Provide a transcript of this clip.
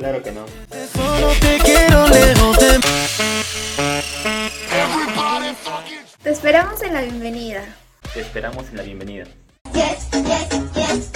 Claro que no. Te esperamos en la bienvenida. Te esperamos en la bienvenida. Yes, yes, yes.